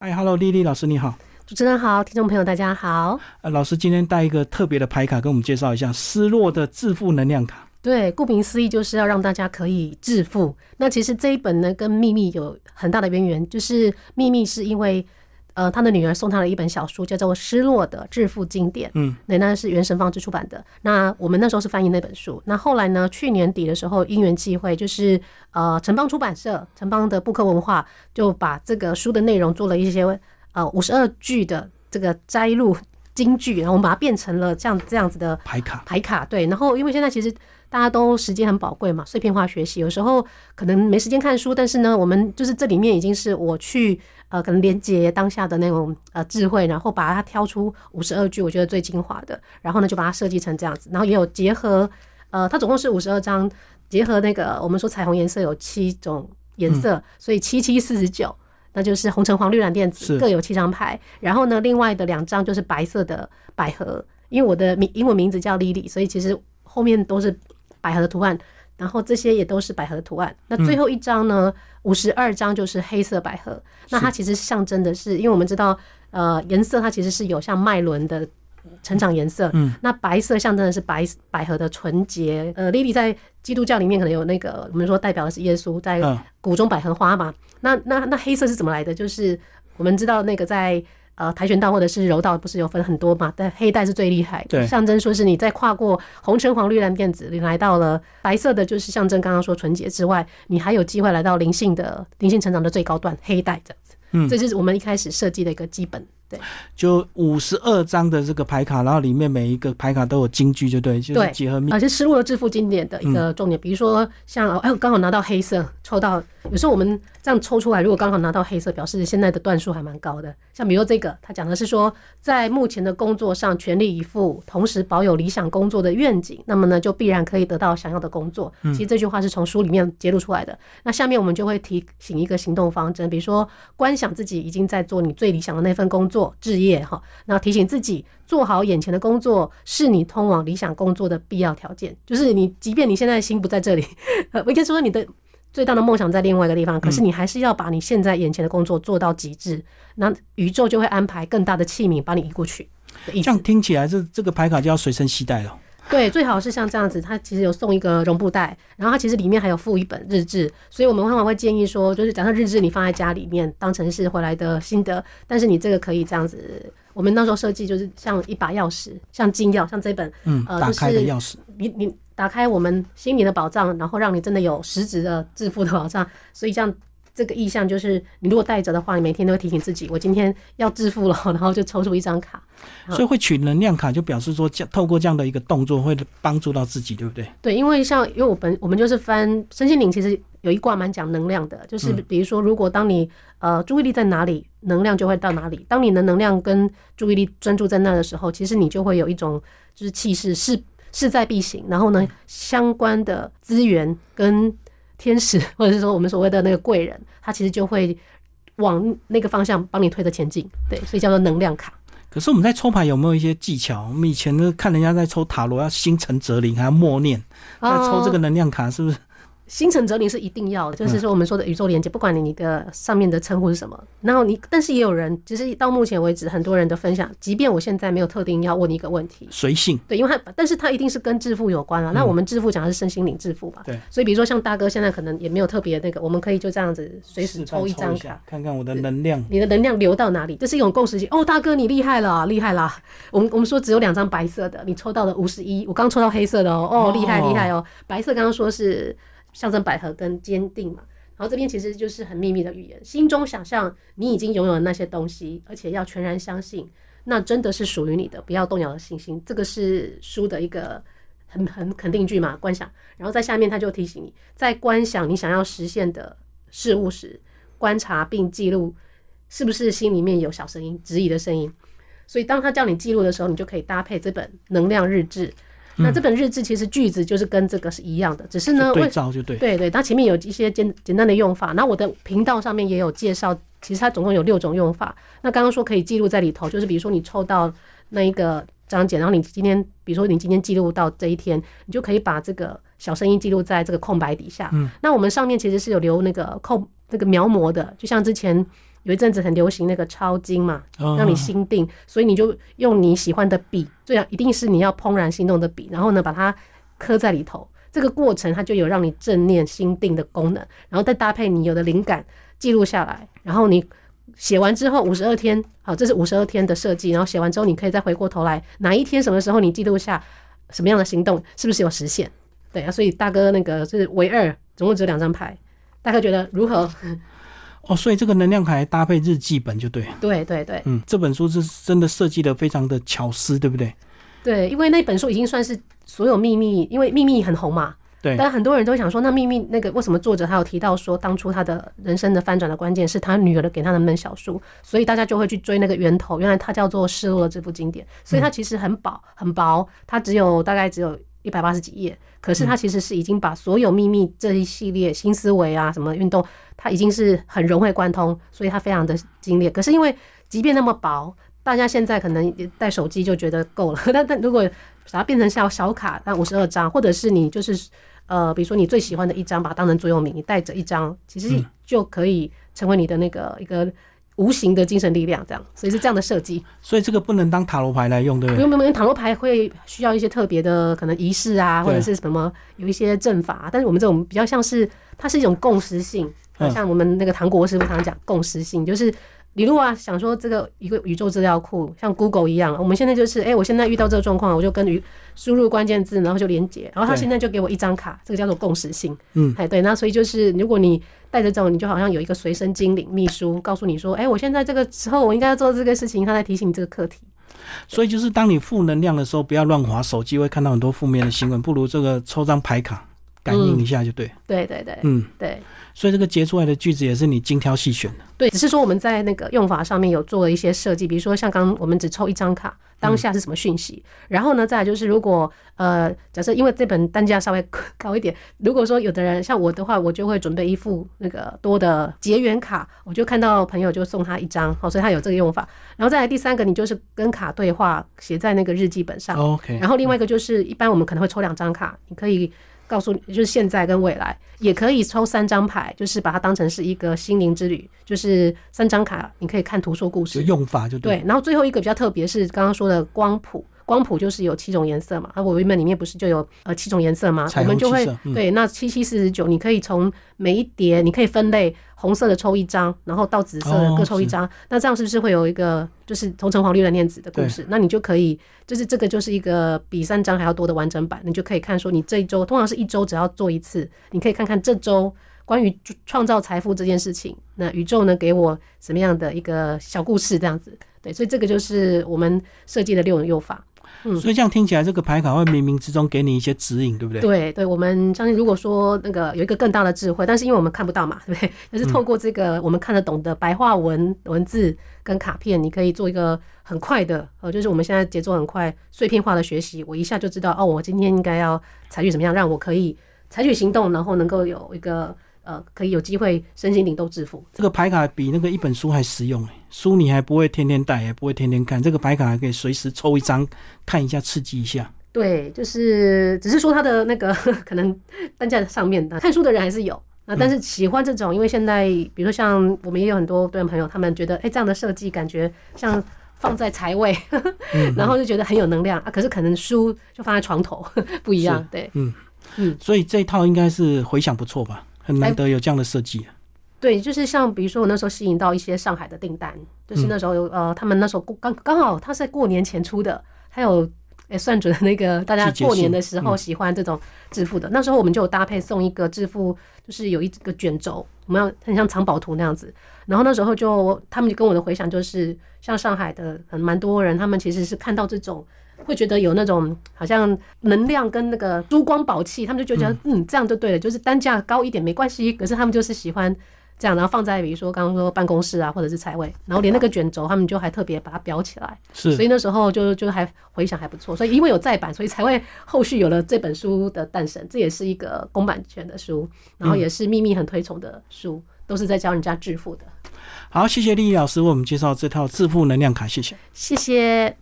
哎，Hello，丽丽老师你好，主持人好，听众朋友大家好。呃，老师今天带一个特别的牌卡跟我们介绍一下失落的致富能量卡。对，顾名思义就是要让大家可以致富。那其实这一本呢，跟秘密有很大的渊源，就是秘密是因为。呃，他的女儿送他了一本小书，叫做《失落的致富经典》。嗯，那那是原神方志出版的。那我们那时候是翻译那本书。那后来呢？去年底的时候，因缘际会，就是呃，城邦出版社、城邦的布克文化就把这个书的内容做了一些呃五十二句的这个摘录金句，然后我们把它变成了这样这样子的牌卡。牌卡对。然后因为现在其实大家都时间很宝贵嘛，碎片化学习，有时候可能没时间看书，但是呢，我们就是这里面已经是我去。呃，可能连接当下的那种呃智慧，然后把它挑出五十二句，我觉得最精华的，然后呢就把它设计成这样子，然后也有结合，呃，它总共是五十二张，结合那个我们说彩虹颜色有七种颜色，所以七七四十九，那就是红橙黄绿蓝靛紫各有七张牌，然后呢另外的两张就是白色的百合，因为我的名英文名字叫 Lily，所以其实后面都是百合的图案。然后这些也都是百合的图案。那最后一张呢？五十二张就是黑色百合。那它其实象征的是，因为我们知道，呃，颜色它其实是有像脉轮的成长颜色。嗯。那白色象征的是白百合的纯洁。呃，Lily 在基督教里面可能有那个，我们说代表的是耶稣，在谷中百合花嘛。那那那黑色是怎么来的？就是我们知道那个在。呃，跆拳道或者是柔道，不是有分很多嘛？但黑带是最厉害，象征说是你在跨过红橙黄绿蓝靛紫，你来到了白色的就是象征刚刚说纯洁之外，你还有机会来到灵性的灵性成长的最高段黑带这样子。嗯，这就是我们一开始设计的一个基本。对，就五十二张的这个牌卡，然后里面每一个牌卡都有金句，就对，就是结合。而且失落的致富经典的一个重点，比如说像哎，刚好拿到黑色，抽到有时候我们这样抽出来，如果刚好拿到黑色，表示现在的段数还蛮高的。像比如这个，他讲的是说，在目前的工作上全力以赴，同时保有理想工作的愿景，那么呢，就必然可以得到想要的工作。其实这句话是从书里面揭露出来的。那下面我们就会提醒一个行动方针，比如说观想自己已经在做你最理想的那份工作。做置业哈，那提醒自己做好眼前的工作，是你通往理想工作的必要条件。就是你，即便你现在心不在这里，呃，我可以说你的最大的梦想在另外一个地方，可是你还是要把你现在眼前的工作做到极致，那宇宙就会安排更大的器皿把你移过去。这样听起来，这这个牌卡就要随身携带了。对，最好是像这样子，它其实有送一个绒布袋，然后它其实里面还有附一本日志，所以我们往往会建议说，就是假设日志你放在家里面当成是回来的心得，但是你这个可以这样子，我们那时候设计就是像一把钥匙，像金钥，像这本，嗯，打开的钥匙，你你打开我们心灵的宝藏，然后让你真的有实质的致富的保障，所以这样。这个意向就是，你如果带着的话，你每天都会提醒自己，我今天要致富了，然后就抽出一张卡。所以会取能量卡，就表示说，这透过这样的一个动作，会帮助到自己，对不对？对，因为像因为我本我们就是翻身心灵，其实有一卦蛮讲能量的，就是比如说，如果当你呃注意力在哪里，能量就会到哪里。当你的能量跟注意力专注在那的时候，其实你就会有一种就是气势势势在必行，然后呢，相关的资源跟。天使，或者是说我们所谓的那个贵人，他其实就会往那个方向帮你推着前进，对，所以叫做能量卡。可是我们在抽牌有没有一些技巧？我们以前呢看人家在抽塔罗，要心诚则灵，还要默念，在抽这个能量卡是不是？心诚则灵是一定要的，就是说我们说的宇宙连接，不管你你的上面的称呼是什么，然后你，但是也有人，其实到目前为止，很多人的分享，即便我现在没有特定要问你一个问题，随性，对，因为他，但是他一定是跟致富有关啊。那我们致富讲的是身心灵致富吧？对，所以比如说像大哥现在可能也没有特别那个，我们可以就这样子随时抽一张卡，看看我的能量，你的能量流到哪里，这是一种共识性。哦，大哥你厉害了，厉害啦！我们我们说只有两张白色的，你抽到了五十一，我刚抽到黑色的哦，哦，厉害厉害哦，白色刚刚说是。象征百合跟坚定嘛，然后这边其实就是很秘密的语言，心中想象你已经拥有了那些东西，而且要全然相信，那真的是属于你的，不要动摇的信心。这个是书的一个很很肯定句嘛，观想。然后在下面他就提醒你，在观想你想要实现的事物时，观察并记录是不是心里面有小声音、质疑的声音。所以当他叫你记录的时候，你就可以搭配这本能量日志。那这本日志其实句子就是跟这个是一样的，只是呢，对照就对，对对，它前面有一些简简单的用法。那我的频道上面也有介绍，其实它总共有六种用法。那刚刚说可以记录在里头，就是比如说你抽到那一个章节，然后你今天，比如说你今天记录到这一天，你就可以把这个小声音记录在这个空白底下。嗯，那我们上面其实是有留那个空那个描摹的，就像之前。有一阵子很流行那个抄经嘛，哦让你心定，所以你就用你喜欢的笔，最好一定是你要怦然心动的笔，然后呢把它刻在里头。这个过程它就有让你正念心定的功能，然后再搭配你有的灵感记录下来，然后你写完之后五十二天，好，这是五十二天的设计，然后写完之后你可以再回过头来，哪一天什么时候你记录下什么样的行动，是不是有实现？对啊，所以大哥那个是唯二，总共只有两张牌，大哥觉得如何？哦，所以这个能量卡还搭配日记本就对。对对对嗯，这本书是真的设计的非常的巧思，对不对？对，因为那本书已经算是所有秘密，因为秘密很红嘛，对，但很多人都会想说，那秘密那个为什么作者他有提到说，当初他的人生的翻转的关键是他女儿的给他的那本小书，所以大家就会去追那个源头，原来它叫做《失落》这部经典，所以它其实很薄很薄，它只有大概只有一百八十几页，可是它其实是已经把所有秘密这一系列新思维啊什么运动，它已经是很融会贯通，所以它非常的精炼。可是因为即便那么薄，大家现在可能带手机就觉得够了，但但如果把它变成小小卡，那五十二张，或者是你就是呃，比如说你最喜欢的一张，把它当成座右铭，你带着一张，其实就可以成为你的那个一个无形的精神力量，这样，所以是这样的设计。所以这个不能当塔罗牌来用，对不对？不用不用，因为塔罗牌会需要一些特别的可能仪式啊，或者是什么有一些阵法、但是我们这种比较像是它是一种共识性，嗯像我们那个唐国师傅常常讲共识性，就是。你如果啊想说这个一个宇宙资料库像 Google 一样，我们现在就是，哎、我现在遇到这个状况，我就跟于输入关键字，然后就连接，然后他现在就给我一张卡，这个叫做共识性。嗯，哎，对，那所以就是如果你带着这种，你就好像有一个随身精灵秘书，告诉你说，哎、我现在这个时候我应该要做这个事情，他在提醒你这个课题。所以就是当你负能量的时候，不要乱划手机，会看到很多负面的新闻，不如这个抽张牌卡感应一下就对。对对对，嗯，对。所以这个截出来的句子也是你精挑细选的。对，只是说我们在那个用法上面有做了一些设计，比如说像刚刚我们只抽一张卡，当下是什么讯息，然后呢，再来就是如果呃，假设因为这本单价稍微 高一点，如果说有的人像我的话，我就会准备一副那个多的结缘卡，我就看到朋友就送他一张，好，所以他有这个用法。然后再来第三个，你就是跟卡对话，写在那个日记本上。OK，然后另外一个就是，一般我们可能会抽两张卡，你可以告诉你，就是现在跟未来，也可以抽三张牌，就是把它当成是一个心灵之旅，就是三张卡，你可以看图说故事。用法就对。对，然后最后一个比较特别是刚刚说的光谱。光谱就是有七种颜色嘛，那我原本里面不是就有呃七种颜色吗？我们就会嗯对，那七七四十九，你可以从每一叠，你可以分类，红色的抽一张，然后到紫色的哦各抽一张，那这样是不是会有一个就是红橙黄绿蓝靛紫的故事？那你就可以，就是这个就是一个比三张还要多的完整版，你就可以看说你这一周通常是一周只要做一次，你可以看看这周关于创造财富这件事情，那宇宙呢给我什么样的一个小故事这样子？对，所以这个就是我们设计的六种用法。所以这样听起来，这个牌卡会冥冥之中给你一些指引，对不对？对对，我们相信，如果说那个有一个更大的智慧，但是因为我们看不到嘛，对不对？但是透过这个我们看得懂的白话文文字跟卡片，你可以做一个很快的，呃，就是我们现在节奏很快、碎片化的学习，我一下就知道哦，我今天应该要采取怎么样，让我可以采取行动，然后能够有一个呃，可以有机会身心灵都致富。这个牌卡比那个一本书还实用诶，书你还不会天天带，也不会天天看，这个牌卡还可以随时抽一张看一下，刺激一下。对，就是只是说它的那个 可能单价上面的看书的人还是有。那但是喜欢这种，因为现在比如说像我们也有很多对朋友，他们觉得哎、这样的设计感觉像放在财位，然后就觉得很有能量啊。可是可能书就放在床头 不一样，对嗯嗯所以这一套应该是回响不错吧？很难得有这样的设计、啊。对，就是像比如说我那时候吸引到一些上海的订单，就是那时候有呃，他们那时候过刚刚好他是在过年前出的，还有诶算准了那个大家过年的时候喜欢这种致富的，那时候我们就有搭配送一个致富，就是有一个卷轴，我们要很像藏宝图那样子。然后那时候就他们就跟我的回想就是，像上海的很蛮多人，他们其实是看到这种。会觉得有那种好像能量跟那个珠光宝气，他们就觉得嗯这样就对了，就是单价高一点没关系，可是他们就是喜欢这样，然后放在比如说刚刚说办公室啊，或者是财位，然后连那个卷轴他们就还特别把它裱起来，是所以那时候就就还回想还不错，所以因为有再版，所以才会后续有了这本书的诞生，这也是一个公版权的书，然后也是秘密很推崇的书，都是在教人家致富的。好，谢谢丽丽老师为我们介绍这套致富能量卡，谢谢。谢谢。